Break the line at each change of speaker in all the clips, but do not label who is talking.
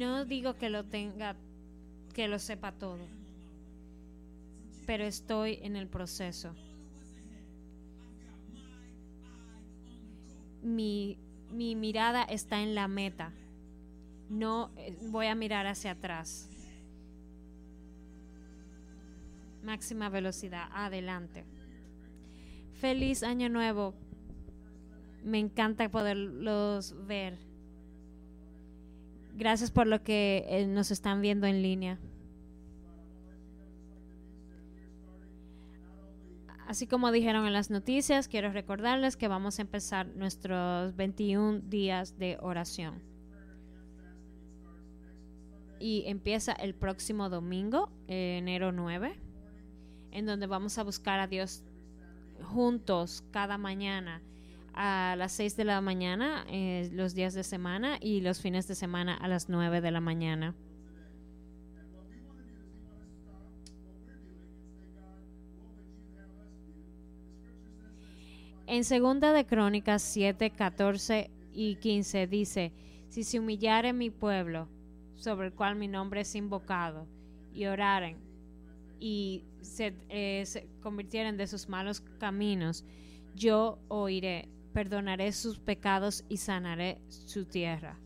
No digo que lo tenga, que lo sepa todo, pero estoy en el proceso. Mi, mi mirada está en la meta. No eh, voy a mirar hacia atrás. Máxima velocidad, adelante. Feliz año nuevo. Me encanta poderlos ver. Gracias por lo que eh, nos están viendo en línea. Así como dijeron en las noticias, quiero recordarles que vamos a empezar nuestros 21 días de oración. Y empieza el próximo domingo, enero 9, en donde vamos a buscar a Dios juntos cada mañana a las 6 de la mañana, eh, los días de semana, y los fines de semana a las 9 de la mañana. En segunda de Crónicas 7, 14 y 15 dice, si se humillare mi pueblo, sobre el cual mi nombre es invocado, y oraren, y se, eh, se convirtieren de sus malos caminos, yo oiré, perdonaré sus pecados y sanaré su tierra.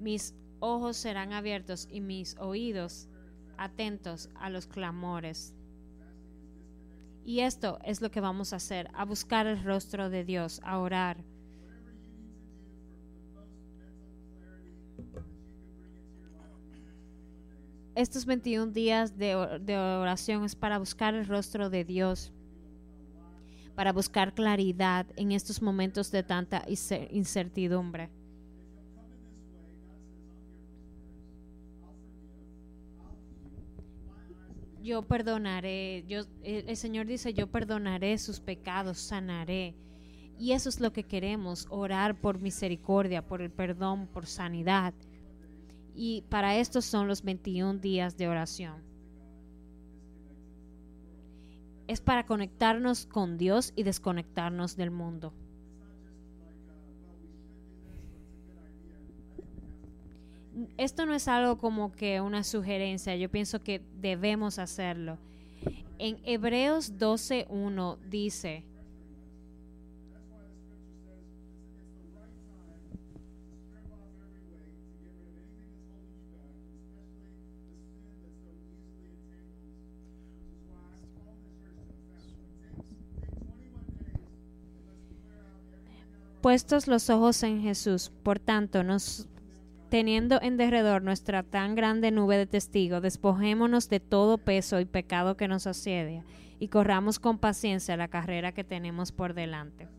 Mis ojos serán abiertos y mis oídos atentos a los clamores. Y esto es lo que vamos a hacer, a buscar el rostro de Dios, a orar. Estos 21 días de, oración es para buscar el rostro de Dios, para buscar claridad en estos momentos de tanta incertidumbre. yo perdonaré, yo, el Señor dice, yo perdonaré sus pecados, sanaré. Y eso es lo que queremos, orar por misericordia, por el perdón, por sanidad. Y para esto son los 21 días de oración. Es para conectarnos con Dios y desconectarnos del mundo. esto no es algo como que una sugerencia, yo pienso que debemos hacerlo. En Hebreos 12.1 dice, puestos los ojos en Jesús. Por tanto, nos Teniendo en derredor nuestra tan grande nube de testigos, despojémonos de todo peso y pecado que nos asedia y corramos con paciencia la carrera que tenemos por delante.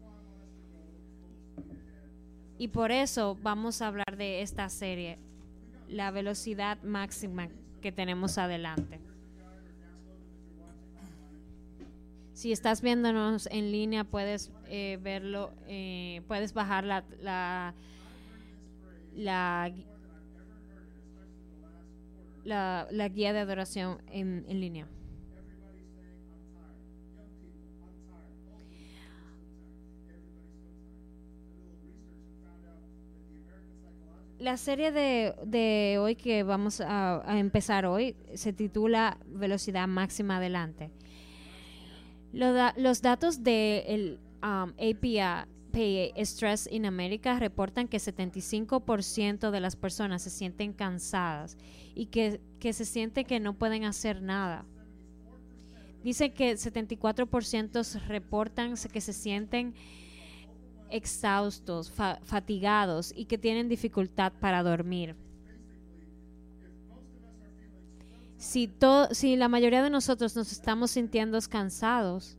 Y por eso vamos a hablar de esta serie, la velocidad máxima que tenemos adelante. Si estás viéndonos en línea, puedes eh, verlo, eh, puedes bajar la, la la, la, guía de adoración en, en línea. La serie de, de, hoy que vamos a, empezar hoy se titula Velocidad Máxima Adelante. Los datos del de um, API Stress in America reportan que 75% de las personas se sienten cansadas y que, se sienten que no pueden hacer nada. Dice que 74% reportan que se sienten exhaustos, fatigados y que tienen dificultad para dormir. Si, si la mayoría de nosotros nos estamos sintiendo cansados,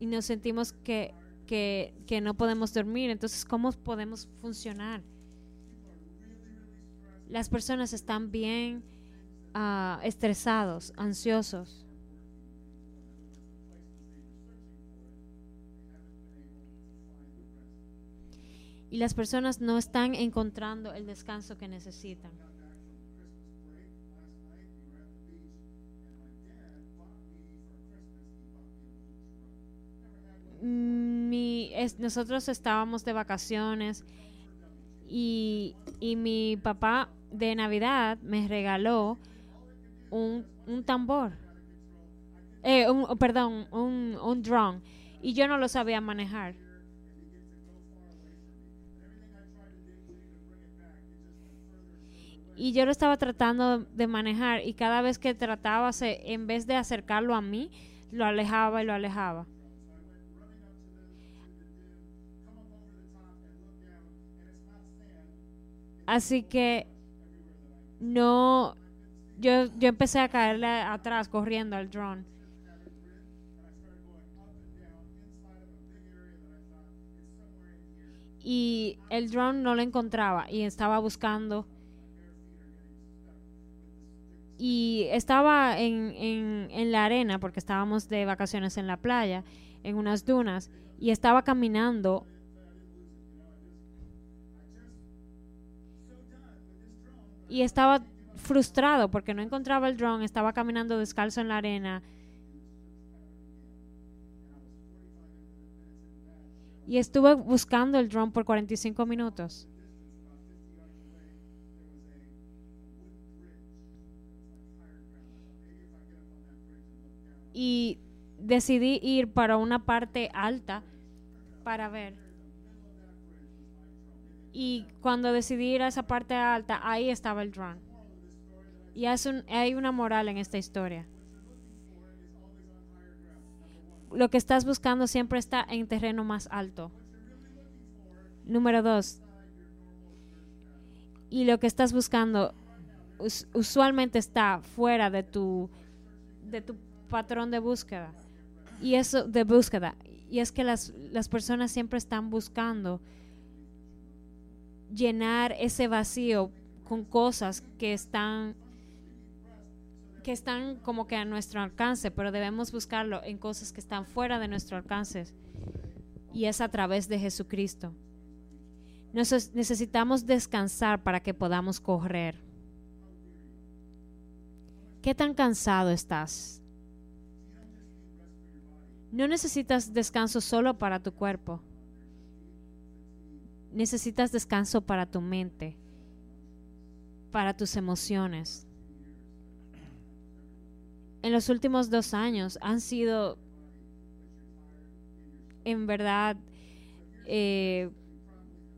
y nos sentimos que, no podemos dormir. Entonces, ¿cómo podemos funcionar? Las personas están bien uh, estresados, ansiosos. Y las personas no están encontrando el descanso que necesitan. es- nosotros estábamos de vacaciones y, y mi papá de Navidad me regaló un, un tambor. Eh, un, perdón, un, un drone. Y yo no lo sabía manejar. Y yo lo estaba tratando de manejar y cada vez que trataba, se, en vez de acercarlo a mí, lo alejaba y lo alejaba. Así que no, yo, yo empecé a caerle atrás corriendo al drone. Y el drone no lo encontraba y estaba buscando. Y estaba en, en, en la arena porque estábamos de vacaciones en la playa, en unas dunas, y estaba caminando y estaba frustrado porque no encontraba el drone, estaba caminando descalzo en la arena. Y estuve buscando el drone por 45 minutos. Y decidí ir para una parte alta para ver. Y cuando decidí ir a esa parte alta, ahí estaba el drone. Y un- hay una moral en esta historia. Lo que estás buscando siempre está en terreno más alto. Número dos. Y lo que estás buscando us- usualmente está fuera de tu, de tu patrón de búsqueda. Y eso de búsqueda. Y es que las, las personas siempre están buscando llenar ese vacío con cosas que están que están como que a nuestro alcance, pero debemos buscarlo en cosas que están fuera de nuestro alcance. Y es a través de Jesucristo. Nos- necesitamos descansar para que podamos correr. ¿Qué tan cansado estás? No necesitas descanso solo para tu cuerpo. Necesitas descanso para tu mente, para tus emociones. En los últimos dos años han sido, en verdad, eh,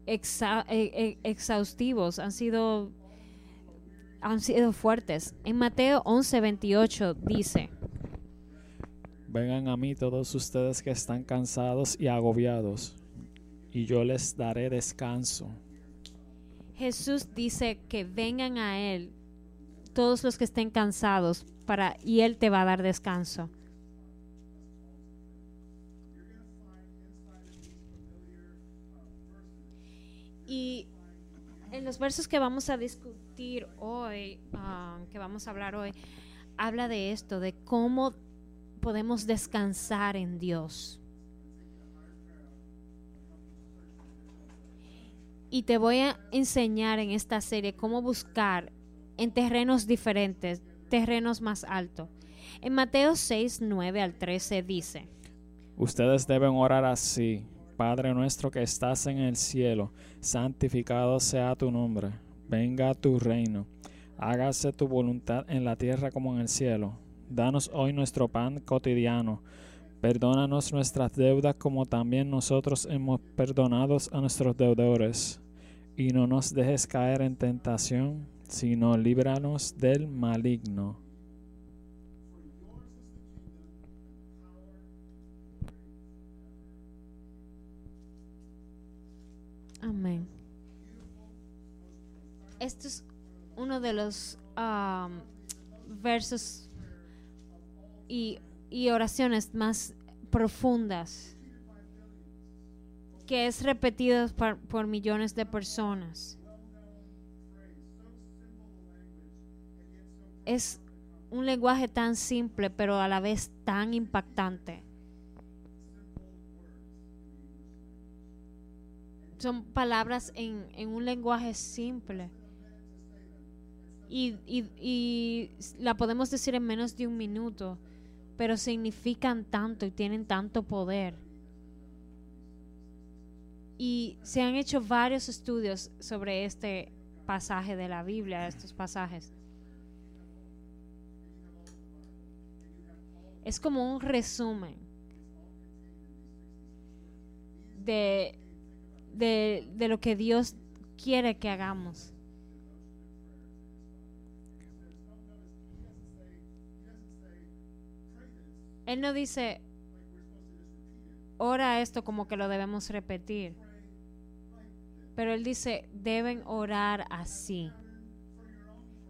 eh, eh, exhaustivos, han sido, han sido fuertes. En Mateo 11:28 dice,
Vengan a mí todos ustedes que están cansados y agobiados, y yo les daré descanso.
Jesús dice que vengan a Él todos los que estén cansados para, y Él te va a dar descanso. Y en los versos que vamos a discutir hoy, ah, que vamos a hablar hoy, habla de esto, de cómo podemos descansar en Dios. Y te voy a enseñar en esta serie cómo buscar en terrenos diferentes, terrenos más altos. En Mateo 6, 9 al 13 dice,
Ustedes deben orar así. Padre nuestro que estás en el cielo, santificado sea tu nombre. Venga tu reino. Hágase tu voluntad en la tierra como en el cielo. Danos hoy nuestro pan cotidiano. Perdónanos nuestras deudas como también nosotros hemos perdonado a nuestros deudores. Y no nos dejes caer en tentación, sino líbranos del maligno.
Amén. Este es uno de los um, versos y, y oraciones más profundas que es repetido por, por millones de personas. Es un lenguaje tan simple, pero a la vez tan impactante. Son palabras en, en un lenguaje simple. Y, y, y la podemos decir en menos de un minuto, pero significan tanto y tienen tanto poder. Y se han hecho varios estudios sobre este pasaje de la Biblia, estos pasajes. Es como un resumen de, de, lo que Dios quiere que hagamos. Él no dice, ora esto como que lo debemos repetir. Pero él dice, deben orar así.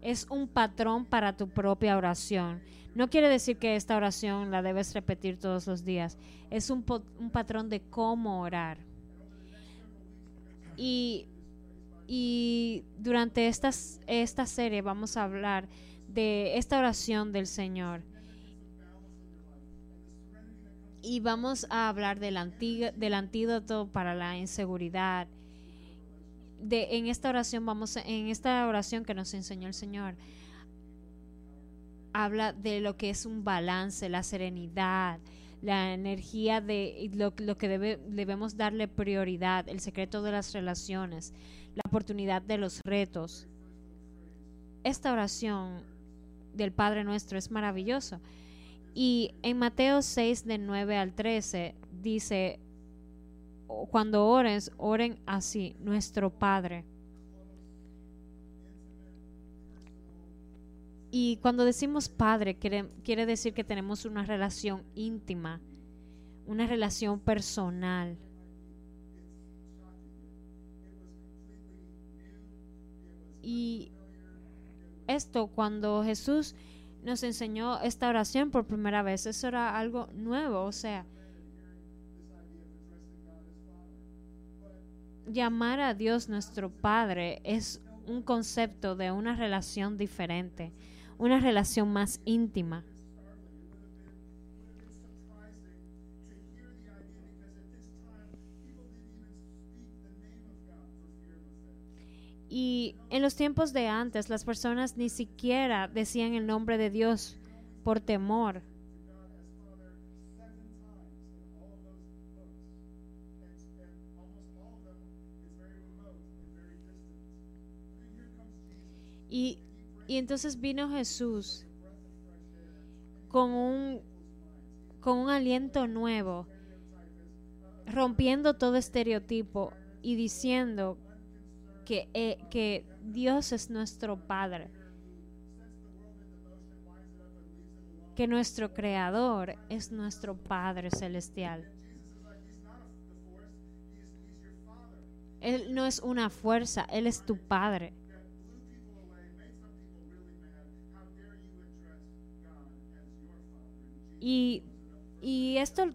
Es un patrón para tu propia oración. No quiere decir que esta oración la debes repetir todos los días. Es un, un patrón de cómo orar. Y, y durante estas, esta serie vamos a hablar de esta oración del Señor y vamos a hablar del, antídoto para la inseguridad. De, en esta oración vamos en esta oración que nos enseñó el Señor habla de lo que es un balance, la serenidad, la energía de lo, que debe, debemos darle prioridad, el secreto de las relaciones, la oportunidad de los retos. Esta oración del Padre nuestro es maravilloso y en Mateo 6, de 9 al 13, dice, cuando ores, oren así, nuestro Padre. Y cuando decimos Padre, quiere, quiere decir que tenemos una relación íntima, una relación personal. Y esto cuando Jesús nos enseñó esta oración por primera vez. Eso era algo nuevo, o sea, llamar a Dios nuestro Padre es un concepto de una relación diferente, una relación más íntima. Y en los tiempos de antes las personas ni siquiera decían el nombre de Dios por temor. Y, y entonces vino Jesús con un, con un aliento nuevo, rompiendo todo estereotipo y diciendo eh, que, Dios es nuestro Padre, que nuestro Creador es nuestro Padre Celestial. Él no es una fuerza, Él es tu Padre. Y, y esto,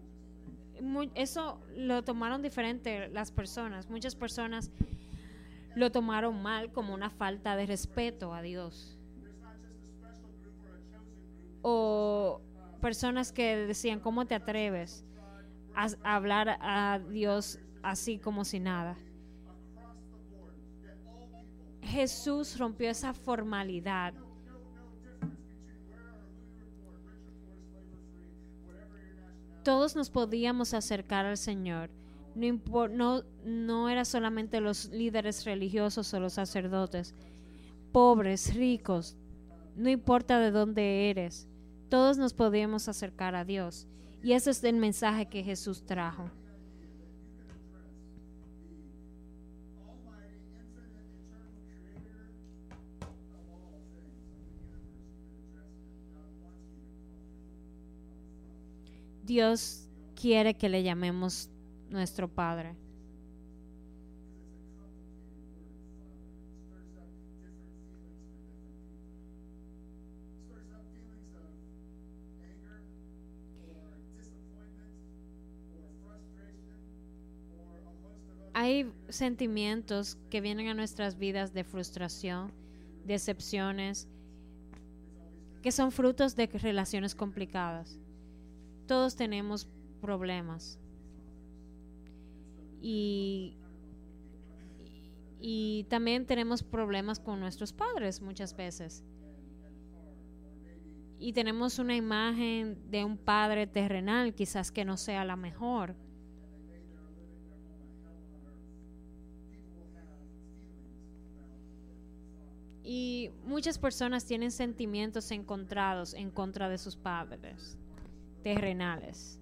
eso lo tomaron diferente las personas. Muchas personas lo tomaron mal como una falta de respeto a Dios. O personas que decían, ¿cómo te atreves a, hablar a Dios así como si nada? Jesús rompió esa formalidad. Todos nos podíamos acercar al Señor no, no, no era solamente los líderes religiosos o los sacerdotes, pobres, ricos, no importa de dónde eres, todos nos podíamos acercar a Dios. Y ese es el mensaje que Jesús trajo. Dios quiere que le llamemos nuestro Padre. Hay sentimientos que vienen a nuestras vidas de frustración, decepciones, que son frutos de relaciones complicadas. Todos tenemos problemas y, y también tenemos problemas con nuestros padres muchas veces. Y tenemos una imagen de un padre terrenal quizás que no sea la mejor. Y muchas personas tienen sentimientos encontrados en contra de sus padres terrenales.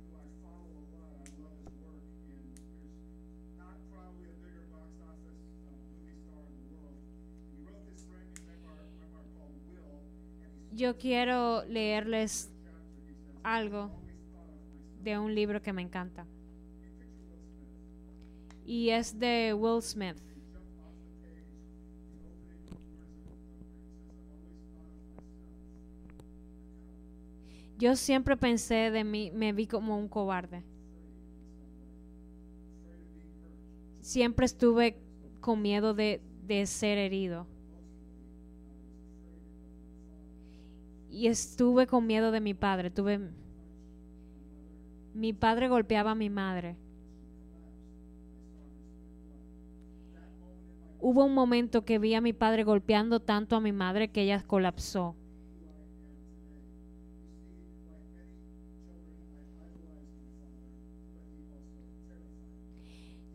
Yo quiero leerles algo de un libro que me encanta. Y es de Will Smith. Yo siempre pensé de mí, me vi como un cobarde. Siempre estuve con miedo de, de ser herido. Y estuve con miedo de mi padre. Tuve mi padre golpeaba a mi madre. Hubo un momento que vi a mi padre golpeando tanto a mi madre que ella colapsó.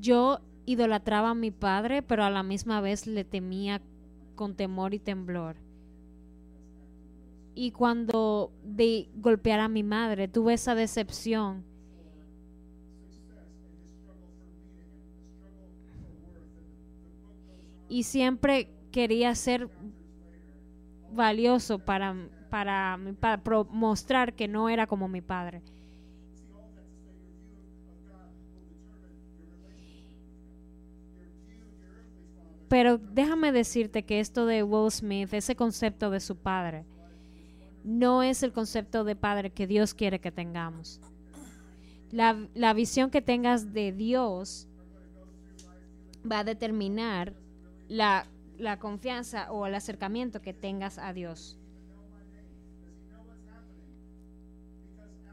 Yo idolatraba a mi padre, pero a la misma vez le temía con temor y temblor. Y cuando de golpear a mi madre, tuve esa decepción y siempre quería ser valioso para, para, para mostrar que no era como mi padre. Pero déjame decirte que esto de Will Smith, ese concepto de su padre, no es el concepto de padre que Dios quiere que tengamos. La, la visión que tengas de Dios va a determinar la, la confianza o el acercamiento que tengas a Dios.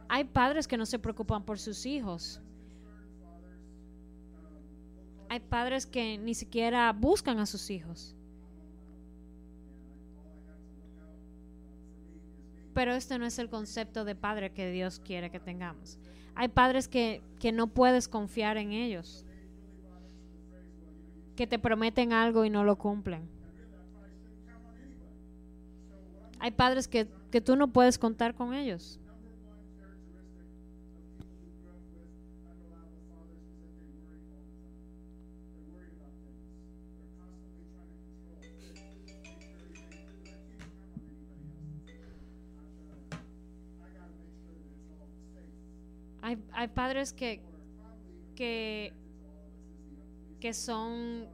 Hay padres que no se preocupan por sus hijos. Hay padres que ni siquiera buscan a sus hijos. Pero este no es el concepto de padre que Dios quiere que tengamos. Hay padres que, que no puedes confiar en ellos que te prometen algo y no lo cumplen. Hay padres que, que tú no puedes contar con ellos. Hay, hay padres que, que que son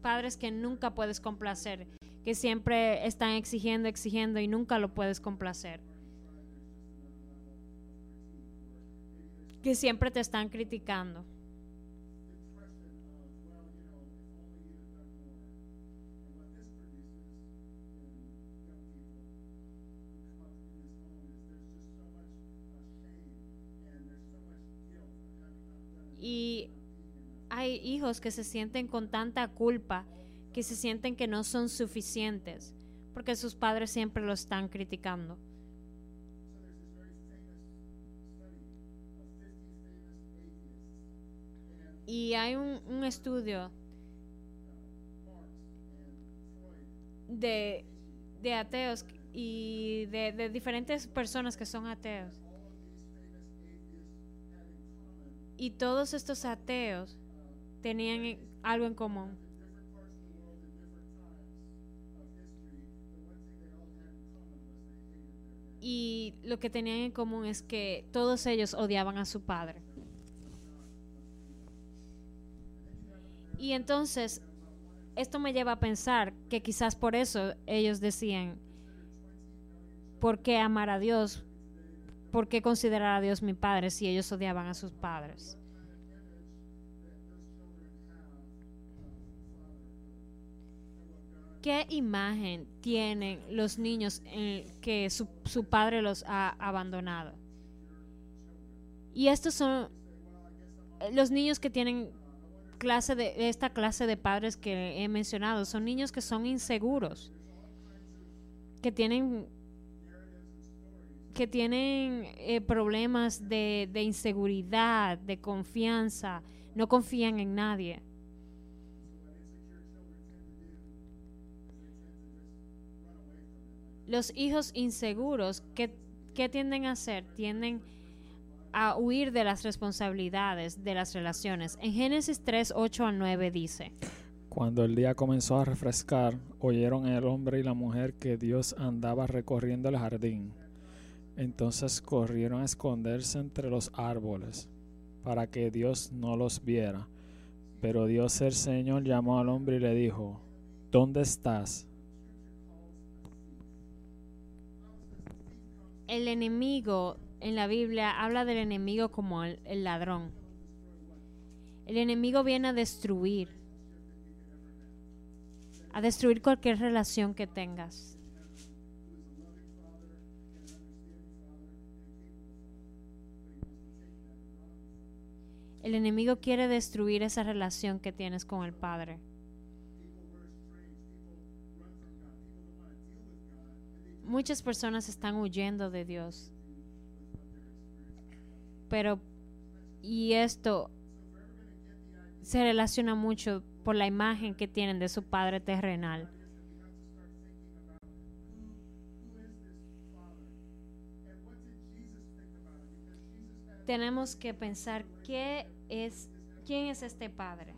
padres que nunca puedes complacer, que siempre están exigiendo, exigiendo y nunca lo puedes complacer. Que siempre te están criticando. Y hay hijos que se sienten con tanta culpa, que se sienten que no son suficientes, porque sus padres siempre lo están criticando. Y hay un, estudio de, ateos y de diferentes personas que son ateos. Y todos estos ateos tenían algo en común. Y lo que tenían en común es que todos ellos odiaban a su padre. Y entonces, esto me lleva a pensar que quizás por eso ellos decían, ¿por qué amar a Dios? ¿Por qué considerar a Dios mi padre si ellos odiaban a sus padres? ¿Qué imagen tienen los niños en que su, su padre los ha abandonado? Y estos son eh, los niños que tienen clase de esta clase de padres que he mencionado, son niños que son inseguros, que tienen que tienen eh, problemas de, inseguridad, de confianza, no confían en nadie. Los hijos inseguros, ¿qué, qué tienden a hacer? Tienden a huir de las responsabilidades de las relaciones. En Génesis 3, 8 al 9 dice,
Cuando el día comenzó a refrescar, oyeron el hombre y la mujer que Dios andaba recorriendo el jardín. Entonces corrieron a esconderse entre los árboles, para que Dios no los viera. Pero Dios el Señor llamó al hombre y le dijo, ¿Dónde estás?
el enemigo en la Biblia habla del enemigo como el, ladrón. El enemigo viene a destruir, a destruir cualquier relación que tengas. El enemigo quiere destruir esa relación que tienes con el Padre. Muchas personas están huyendo de Dios. Pero, y esto se relaciona mucho por la imagen que tienen de su Padre terrenal. Tenemos que pensar qué es, quién es este Padre.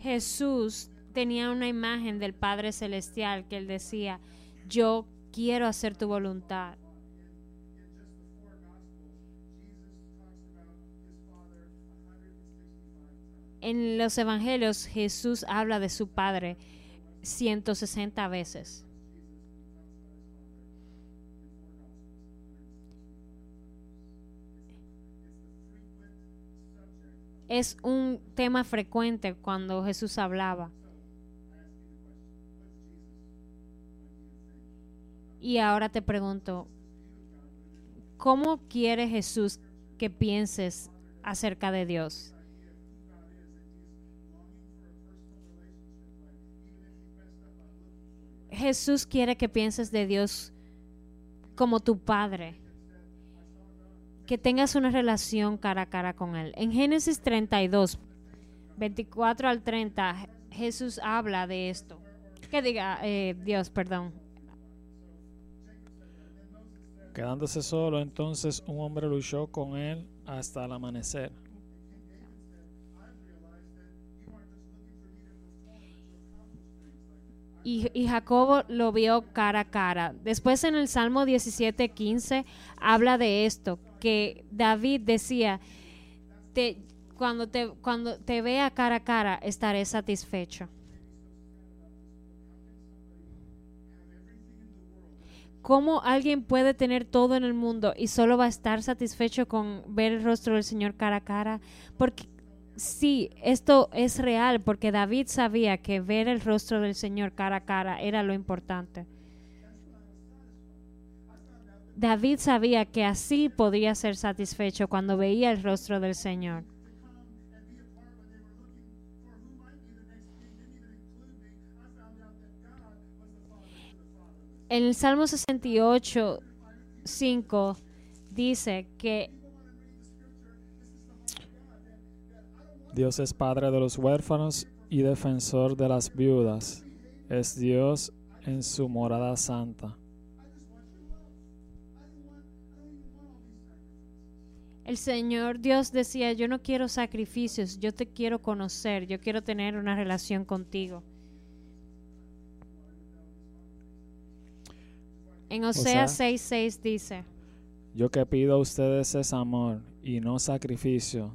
Jesús tenía una imagen del Padre Celestial que él decía, yo quiero hacer tu voluntad. En los evangelios Jesús habla de su Padre 160 veces. es un tema frecuente cuando Jesús hablaba. Y ahora te pregunto, ¿cómo quiere Jesús que pienses acerca de Dios? Jesús quiere que pienses de Dios como tu Padre que tengas una relación cara a cara con Él. En Génesis 32, 24 al 30, Jesús habla de esto. Que diga eh, Dios, perdón.
Quedándose solo, entonces un hombre luchó con él hasta el amanecer.
Y, Jacobo lo vio cara a cara. Después en el Salmo 17:15 habla de esto, que David decía, te, cuando, te, cuando te vea cara a cara estaré satisfecho. ¿Cómo alguien puede tener todo en el mundo y solo va a estar satisfecho con ver el rostro del Señor cara a cara? Porque sí, esto es real, porque David sabía que ver el rostro del Señor cara a cara era lo importante. David sabía que así podía ser satisfecho cuando veía el rostro del Señor. En el Salmo 68, 5 dice que
Dios es padre de los huérfanos y defensor de las viudas. Es Dios en su morada santa.
El Señor Dios decía, yo no quiero sacrificios, yo te quiero conocer, yo quiero tener una relación contigo. En Oseas 6:6 dice,
Yo que pido a ustedes es amor y no sacrificio,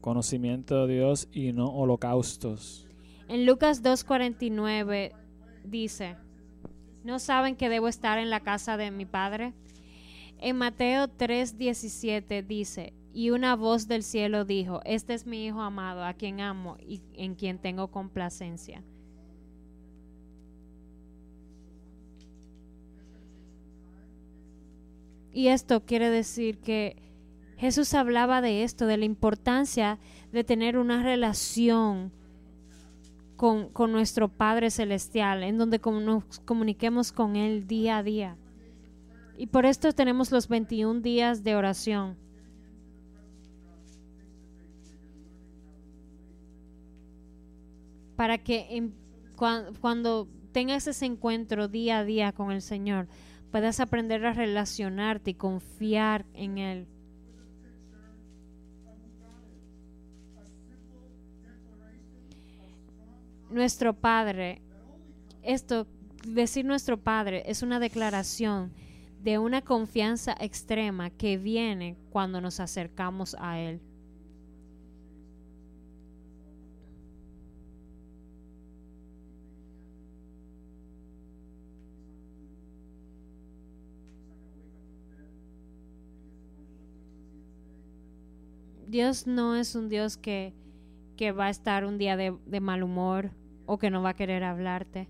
conocimiento de Dios y no holocaustos.
En Lucas 2:49 dice, ¿no saben que debo estar en la casa de mi Padre? En Mateo 3:17 dice, y una voz del cielo dijo, este es mi Hijo amado, a quien amo y en quien tengo complacencia. Y esto quiere decir que Jesús hablaba de esto, de la importancia de tener una relación con, nuestro Padre Celestial, en donde nos comuniquemos con Él día a día. Y por esto tenemos los 21 días de oración. Para que cuando tengas ese encuentro día a día con el Señor, puedas aprender a relacionarte y confiar en Él. Nuestro Padre, esto, decir nuestro Padre, es una declaración de una confianza extrema que viene cuando nos acercamos a Él. Dios no es un Dios que, que va a estar un día de, de mal humor o que no va a querer hablarte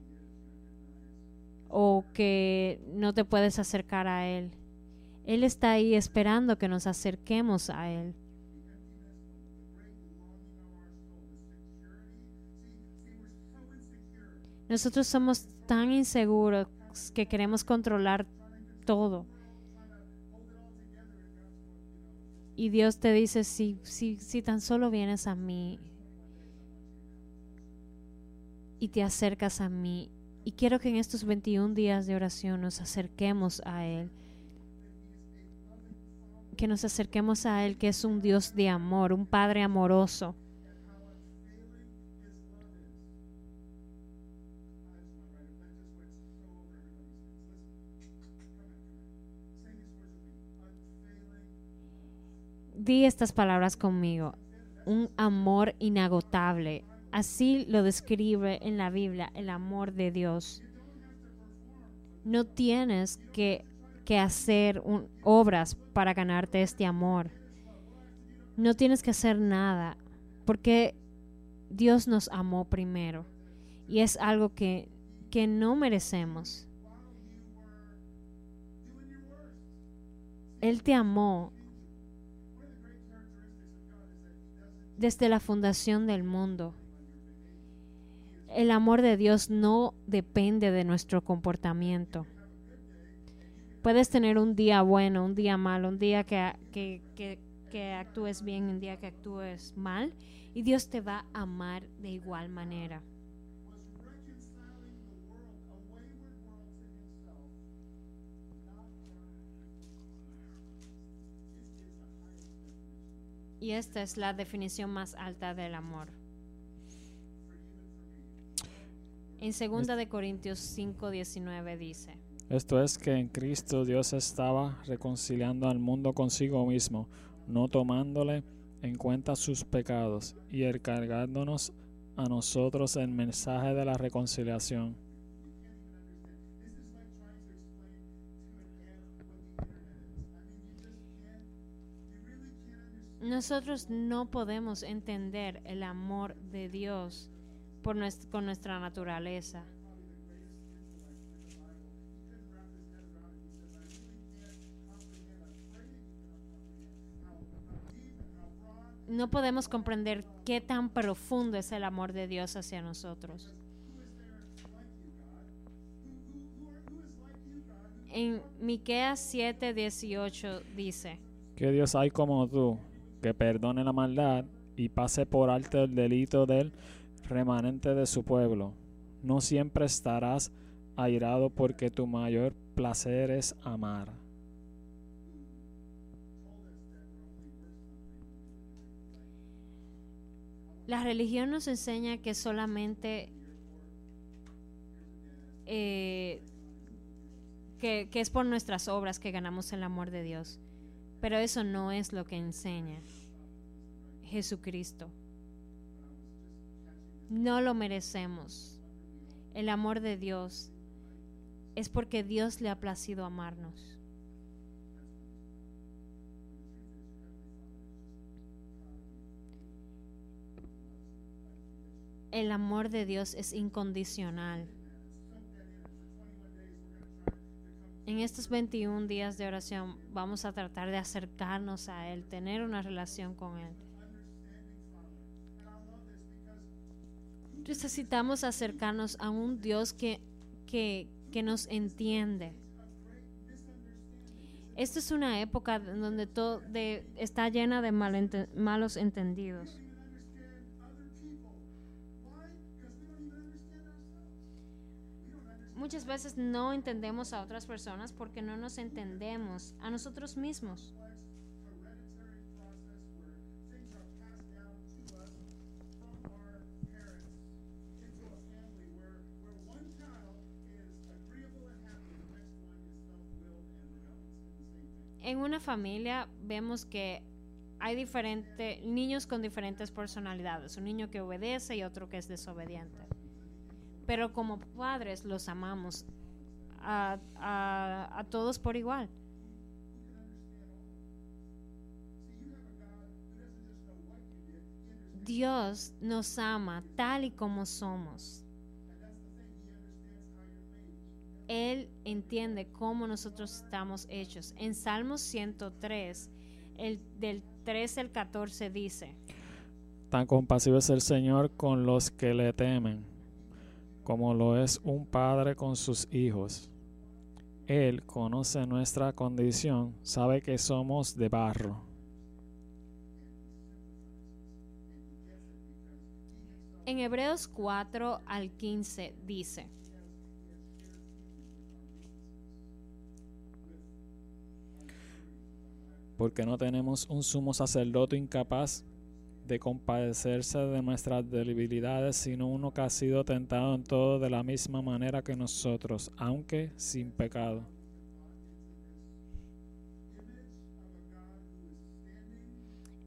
o que no te puedes acercar a Él. Él está ahí esperando que nos acerquemos a Él. Nosotros somos tan inseguros que queremos controlar todo. Y Dios te dice, si, si, si tan solo vienes a mí y te acercas a mí, y quiero que en estos 21 días de oración nos acerquemos a Él, que nos acerquemos a Él, que es un Dios de amor, un Padre amoroso. Di estas palabras conmigo. Un amor inagotable. Así lo describe en la Biblia el amor de Dios. No tienes que, que hacer obras para ganarte este amor. No tienes que hacer nada porque Dios nos amó primero y es algo que, que no merecemos. Él te amó desde la fundación del mundo. El amor de Dios no depende de nuestro comportamiento. Puedes tener un día bueno, un día malo, un día que, actúes bien, un día que actúes mal, y Dios te va a amar de igual manera. Y esta es la definición más alta del amor. En 2 de Corintios 5:19 dice,
Esto es que en Cristo Dios estaba reconciliando al mundo consigo mismo, no tomándole en cuenta sus pecados y encargándonos a nosotros el mensaje de la reconciliación.
nosotros no podemos entender el amor de Dios por nues- con nuestra naturaleza. No podemos comprender qué tan profundo es el amor de Dios hacia nosotros. En Miqueas 7:18 dice:
Que Dios hay como tú, que perdone la maldad y pase por alto el delito del remanente de su pueblo. No siempre estarás airado porque tu mayor placer es amar.
La religión nos enseña que solamente eh, que, que es por nuestras obras que ganamos el amor de Dios. Pero eso no es lo que enseña Jesucristo. No lo merecemos. El amor de Dios es porque Dios le ha placido amarnos. El amor de Dios es incondicional. En estos 21 días de oración vamos a tratar de acercarnos a Él, tener una relación con Él. Necesitamos acercarnos a un Dios que, que, que nos entiende. Esta es una época donde todo está llena de malos entendidos. Muchas veces no entendemos a otras personas porque no nos entendemos a nosotros mismos. Familia vemos que hay diferentes niños con diferentes personalidades, un niño que obedece y otro que es desobediente pero como padres los amamos a, a, todos por igual. Dios nos ama tal y como somos. Él entiende cómo nosotros estamos hechos. En Salmos 103, el, del 13 al 14 dice,
Tan compasivo es el Señor con los que le temen como lo es un padre con sus hijos. Él conoce nuestra condición, sabe que somos de barro.
En Hebreos 4 al 15 dice,
porque no tenemos un sumo sacerdote incapaz de compadecerse de nuestras debilidades, sino uno que ha sido tentado en todo de la misma manera que nosotros, aunque sin pecado.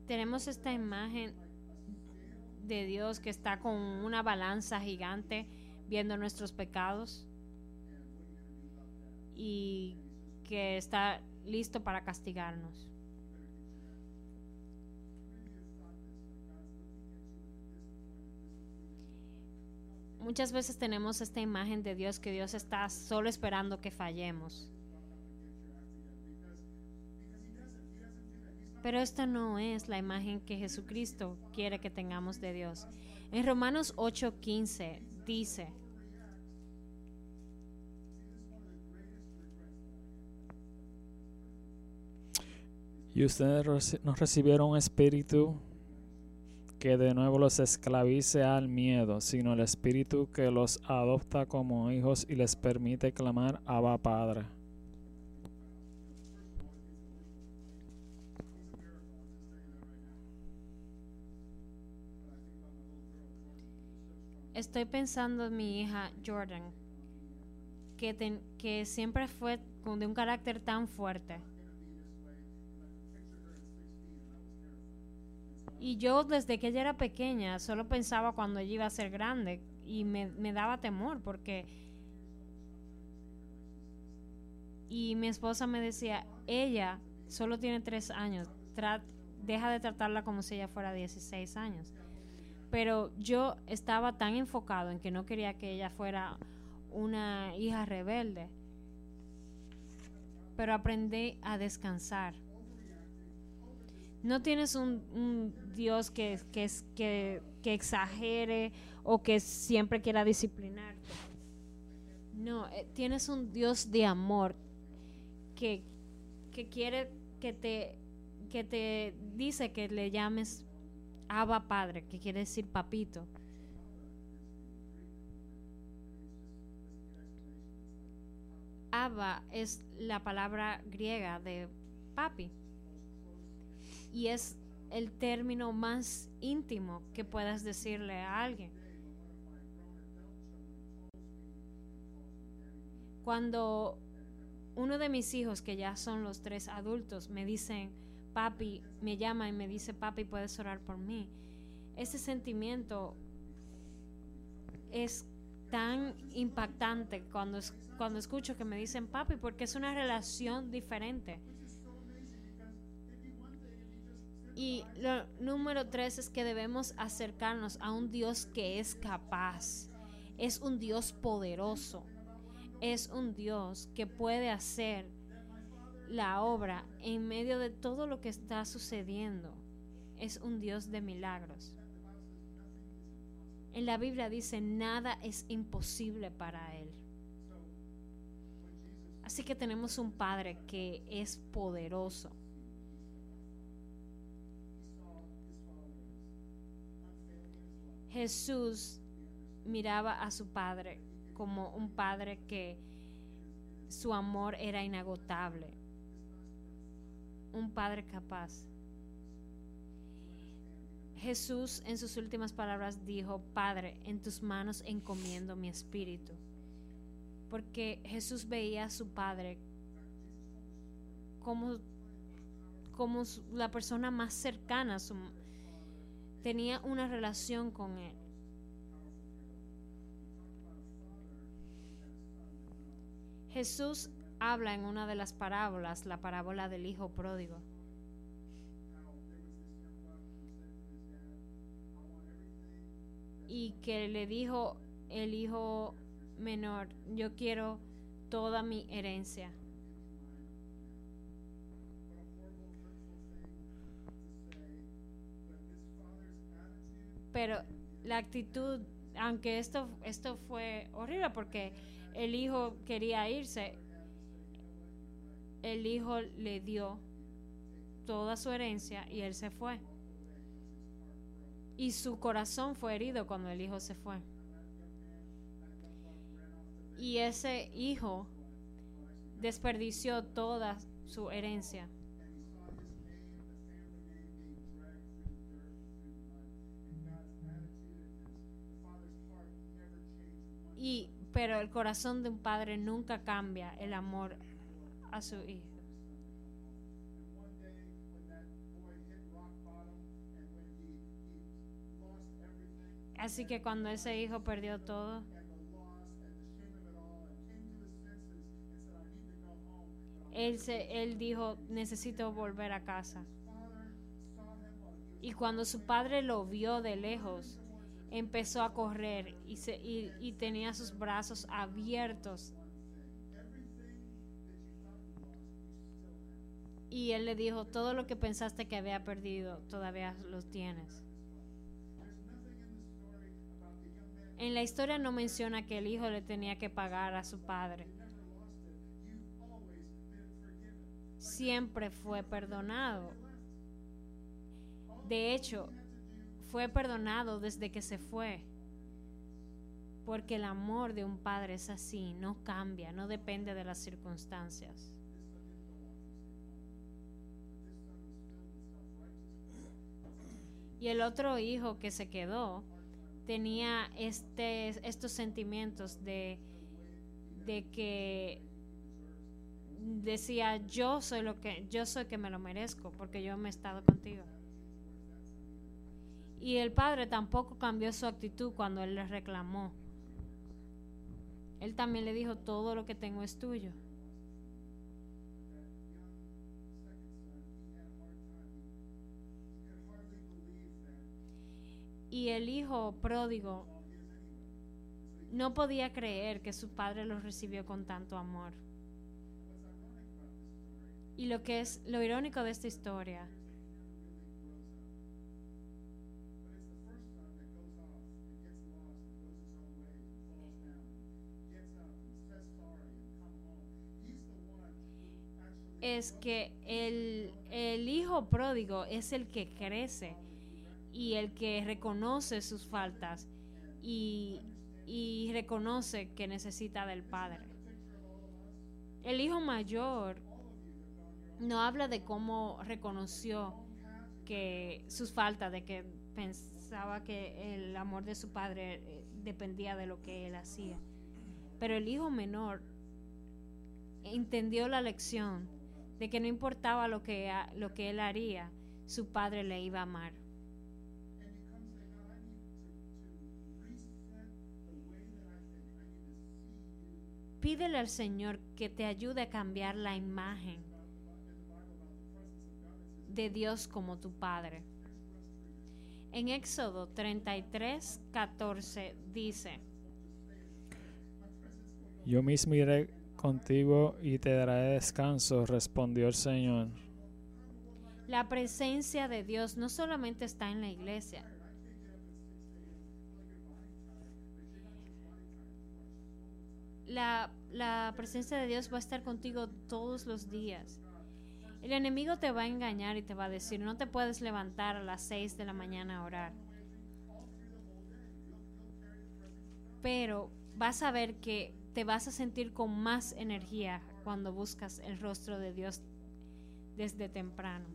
Tenemos esta imagen de Dios que está con una balanza gigante viendo nuestros pecados y que está listo para castigarnos. Muchas veces tenemos esta imagen de Dios que Dios está solo esperando que fallemos. Pero esta no es la imagen que Jesucristo quiere que tengamos de Dios. En Romanos 8:15 dice,
y ustedes no recibieron espíritu que de nuevo los esclavice al miedo, sino el Espíritu que los adopta como hijos y les permite clamar Abba Padre.
Estoy pensando en mi hija Jordan, que, que siempre fue de un carácter tan fuerte Y yo desde que ella era pequeña solo pensaba cuando ella iba a ser grande y me, daba temor porque... Y mi esposa me decía, ella solo tiene tres años, deja de tratarla como si ella fuera 16 años. Pero yo estaba tan enfocado en que no quería que ella fuera una hija rebelde. Pero aprendí a descansar no tienes un, Dios que, que, que, exagere o que siempre quiera disciplinarte. No, eh, tienes un Dios de amor que, quiere que te, que te dice que le llames Abba Padre, que quiere decir papito. Abba es la palabra griega de papi y es el término más íntimo que puedas decirle a alguien. Cuando uno de mis hijos, que ya son los tres adultos, me dicen, papi, me llama y me dice, papi, puedes orar por mí. Ese sentimiento es tan impactante cuando, cuando escucho que me dicen papi, porque es una relación diferente. Y lo número tres es que debemos acercarnos a un Dios que es capaz, es un Dios poderoso, es un Dios que puede hacer la obra en medio de todo lo que está sucediendo. Es un Dios de milagros. En la Biblia dice, nada es imposible para Él. Así que tenemos un Padre que es poderoso. Jesús miraba a su Padre como un Padre que su amor era inagotable. Un Padre capaz. Jesús en sus últimas palabras dijo, Padre, en tus manos encomiendo mi espíritu. Porque Jesús veía a su Padre como, como la persona más cercana, su, tenía una relación con Él. Jesús habla en una de las parábolas, la parábola del Hijo Pródigo. Y que le dijo el hijo menor, yo quiero toda mi herencia. Pero la actitud, aunque esto, esto fue horrible porque el hijo quería irse, el hijo le dio toda su herencia y él se fue. Y su corazón fue herido cuando el hijo se fue. Y ese hijo desperdició toda su herencia. Y pero el corazón de un padre nunca cambia el amor a su hijo. Así que cuando ese hijo perdió todo, él, se, él dijo, necesito volver a casa. Y cuando su padre lo vio de lejos, empezó a correr y, se, y, tenía sus brazos abiertos. Y él le dijo, todo lo que pensaste que había perdido, todavía lo tienes. En la historia no menciona que el hijo le tenía que pagar a su padre. Siempre fue perdonado. De hecho, fue perdonado desde que se fue. Porque el amor de un padre es así, no cambia, no depende de las circunstancias. Y el otro hijo que se quedó tenía este, estos sentimientos de, de que decía yo soy lo que yo soy que me lo merezco porque yo me he estado contigo. Y el padre tampoco cambió su actitud cuando él le reclamó. Él también le dijo, todo lo que tengo es tuyo. Y el hijo pródigo no podía creer que su padre lo recibió con tanto amor. Y lo que es lo irónico de esta historia es que el, hijo pródigo es el que crece y el que reconoce sus faltas y, y reconoce que necesita del padre. El hijo mayor no habla de cómo reconoció que sus faltas, de que pensaba que el amor de su padre eh, dependía de lo que él hacía. Pero el hijo menor entendió la lección de que no importaba lo que, lo que él haría, su padre le iba a amar. Pídele al Señor que te ayude a cambiar la imagen de Dios como tu Padre. En Éxodo 33, 14 dice,
Yo mismo iré contigo y te daré descanso, respondió el Señor.
La presencia de Dios no solamente está en la iglesia. La, la presencia de Dios va a estar contigo todos los días. El enemigo te va a engañar y te va a decir, no te puedes levantar a las 6 de la mañana a orar. Pero vas a ver que te vas a sentir con más energía cuando buscas el rostro de Dios desde temprano.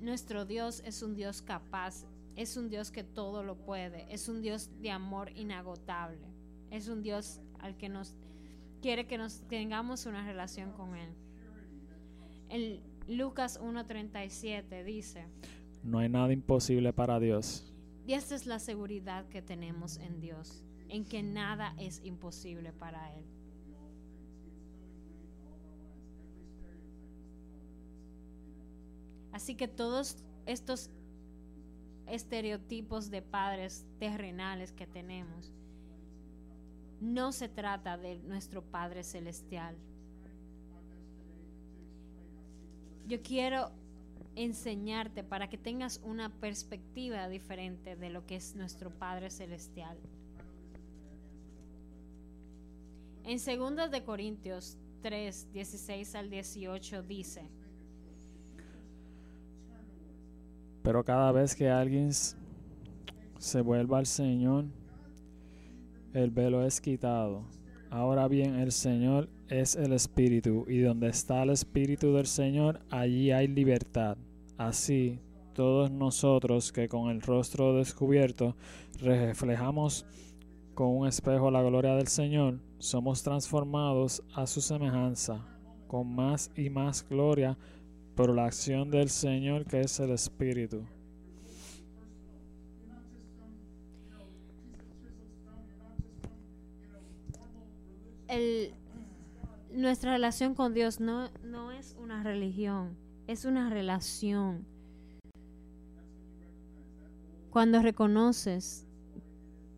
Nuestro Dios es un Dios capaz, es un Dios que todo lo puede, es un Dios de amor inagotable, es un Dios al que nos quiere que nos tengamos una relación con Él. En Lucas 1.37 dice,
No hay nada imposible para Dios.
Y esta es la seguridad que tenemos en Dios, en que nada es imposible para Él. Así que todos estos estereotipos de padres terrenales que tenemos, no se trata de nuestro Padre Celestial. Yo quiero enseñarte para que tengas una perspectiva diferente de lo que es nuestro Padre Celestial. En 2 de Corintios 3, 16 al 18 dice,
Pero cada vez que alguien se vuelva al Señor, el velo es quitado. Ahora bien, el Señor es el Espíritu, y donde está el Espíritu del Señor, allí hay libertad. Así, todos nosotros que con el rostro descubierto reflejamos con un espejo la gloria del Señor, somos transformados a su semejanza, con más y más gloria por la acción del Señor que es el Espíritu.
nuestra relación con Dios no, no es una religión, es una relación. Cuando reconoces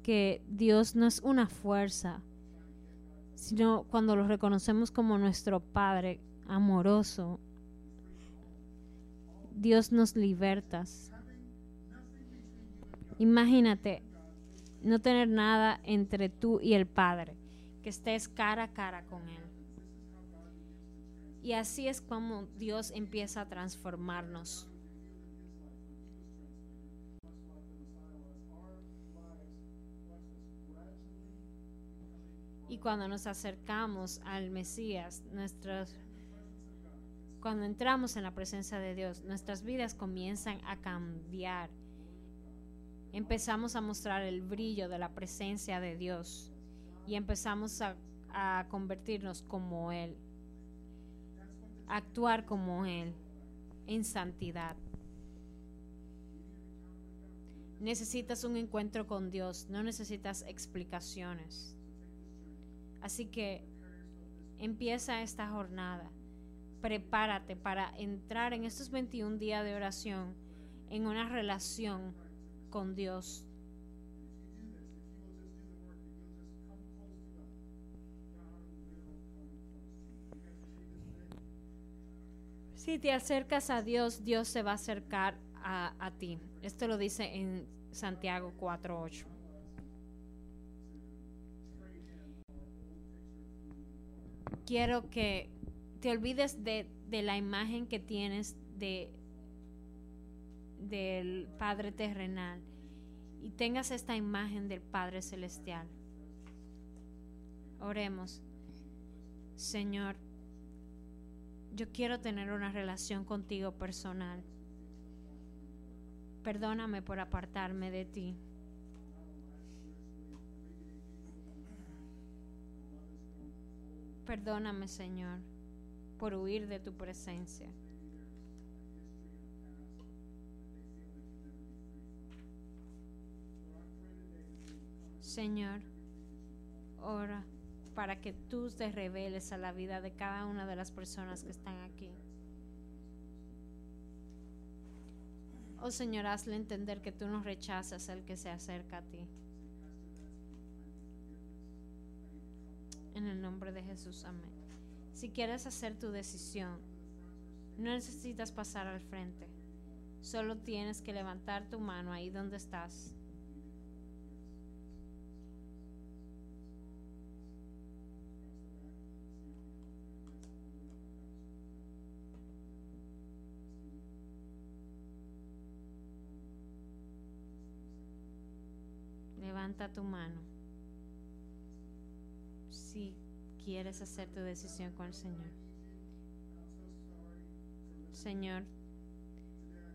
que Dios no es una fuerza, sino cuando lo reconocemos como nuestro Padre amoroso, Dios nos libertas. Imagínate no tener nada entre tú y el Padre, que estés cara a cara con Él. Y así es como Dios empieza a transformarnos. Y cuando nos acercamos al Mesías, nuestros cuando entramos en la presencia de Dios, nuestras vidas comienzan a cambiar. Empezamos a mostrar el brillo de la presencia de Dios y empezamos a, convertirnos como Él, actuar como Él, en santidad. Necesitas un encuentro con Dios, no necesitas explicaciones. Así que empieza esta jornada prepárate para entrar en estos 21 días de oración en una relación con Dios. Si te acercas a Dios, Dios se va a acercar a, a ti. Esto lo dice en Santiago 4.8. Quiero que te olvides de, la imagen que tienes de del Padre terrenal y tengas esta imagen del Padre celestial. Oremos. Señor, yo quiero tener una relación contigo personal. Perdóname por apartarme de ti. Perdóname, Señor por huir de tu presencia. Señor, ora para que tú te reveles a la vida de cada una de las personas que están aquí. Oh Señor, hazle entender que tú no rechazas al que se acerca a ti. En el nombre de Jesús, amén. Si quieres hacer tu decisión, no necesitas pasar al frente. Solo tienes que levantar tu mano ahí donde estás. Levanta tu mano. Si quieres hacer tu decisión con el Señor. Señor,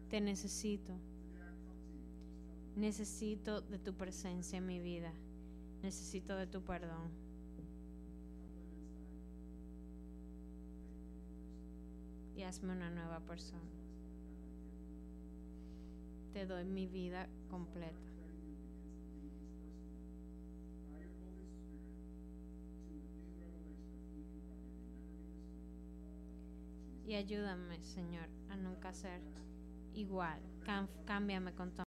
te necesito. Necesito de tu presencia en mi vida. Necesito de tu perdón. Y hazme una nueva persona. Te doy mi vida completa. Y ayúdame, Señor, a nunca ser igual. Cámbiame con tu